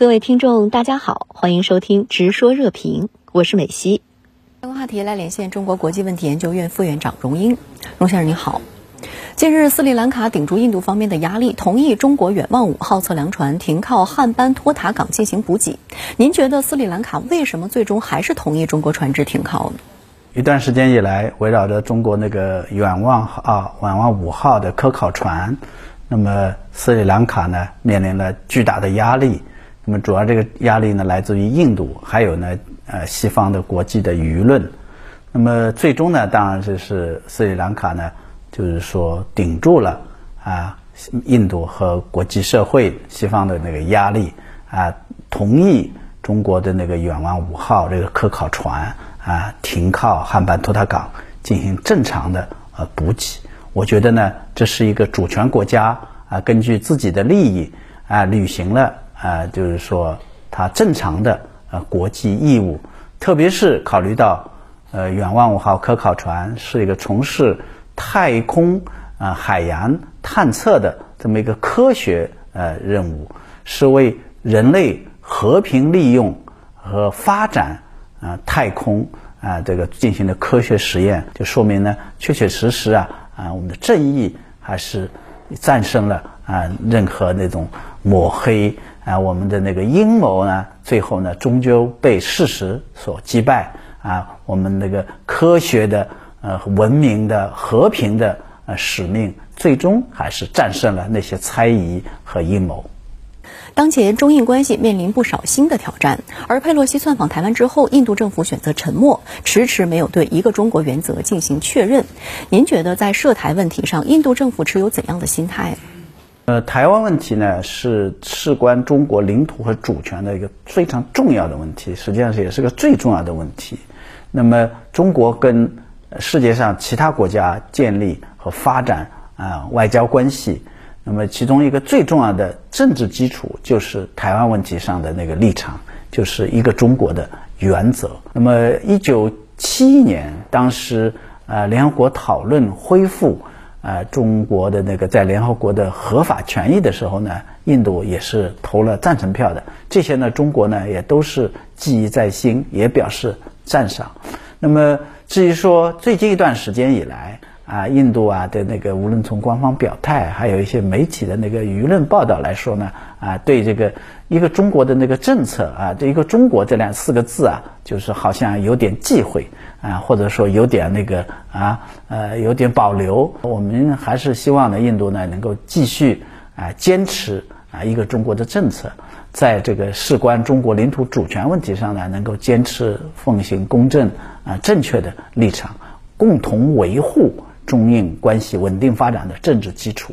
各位听众，大家好，欢迎收听《直说热评》，我是美西。相关话题来连线中国国际问题研究院副院长荣英，荣先生您好。近日，斯里兰卡顶住印度方面的压力，同意中国远望五号测量船停靠汉班托塔港进行补给。您觉得斯里兰卡为什么最终还是同意中国船只停靠呢？一段时间以来，围绕着中国那个远望啊远望五号的科考船，那么斯里兰卡呢面临了巨大的压力。那么主要这个压力呢，来自于印度，还有呢，呃，西方的国际的舆论。那么最终呢，当然就是斯里兰卡呢，就是说顶住了啊，印度和国际社会、西方的那个压力啊，同意中国的那个远望五号这个科考船啊停靠汉班托塔港进行正常的呃补给。我觉得呢，这是一个主权国家啊，根据自己的利益啊，履行了。啊，就是说，它正常的呃国际义务，特别是考虑到呃远望五号科考船是一个从事太空啊海洋探测的这么一个科学呃任务，是为人类和平利用和发展啊太空啊这个进行的科学实验，就说明呢，确确实实啊啊我们的正义还是战胜了啊任何那种抹黑。啊，我们的那个阴谋呢，最后呢，终究被事实所击败。啊，我们那个科学的、呃，文明的、和平的呃使命，最终还是战胜了那些猜疑和阴谋。当前中印关系面临不少新的挑战，而佩洛西窜访台湾之后，印度政府选择沉默，迟迟没有对一个中国原则进行确认。您觉得在涉台问题上，印度政府持有怎样的心态？呃，台湾问题呢是事关中国领土和主权的一个非常重要的问题，实际上是也是个最重要的问题。那么，中国跟世界上其他国家建立和发展啊外交关系，那么其中一个最重要的政治基础就是台湾问题上的那个立场，就是一个中国的原则。那么，一九七一年，当时呃联合国讨论恢复。啊，中国的那个在联合国的合法权益的时候呢，印度也是投了赞成票的。这些呢，中国呢也都是记忆在心，也表示赞赏。那么至于说最近一段时间以来啊，印度啊的那个无论从官方表态，还有一些媒体的那个舆论报道来说呢，啊，对这个一个中国的那个政策啊，对一个中国这两四个字啊，就是好像有点忌讳。啊，或者说有点那个啊，呃，有点保留。我们还是希望呢，印度呢能够继续啊坚持啊一个中国的政策，在这个事关中国领土主权问题上呢，能够坚持奉行公正啊正确的立场，共同维护中印关系稳定发展的政治基础。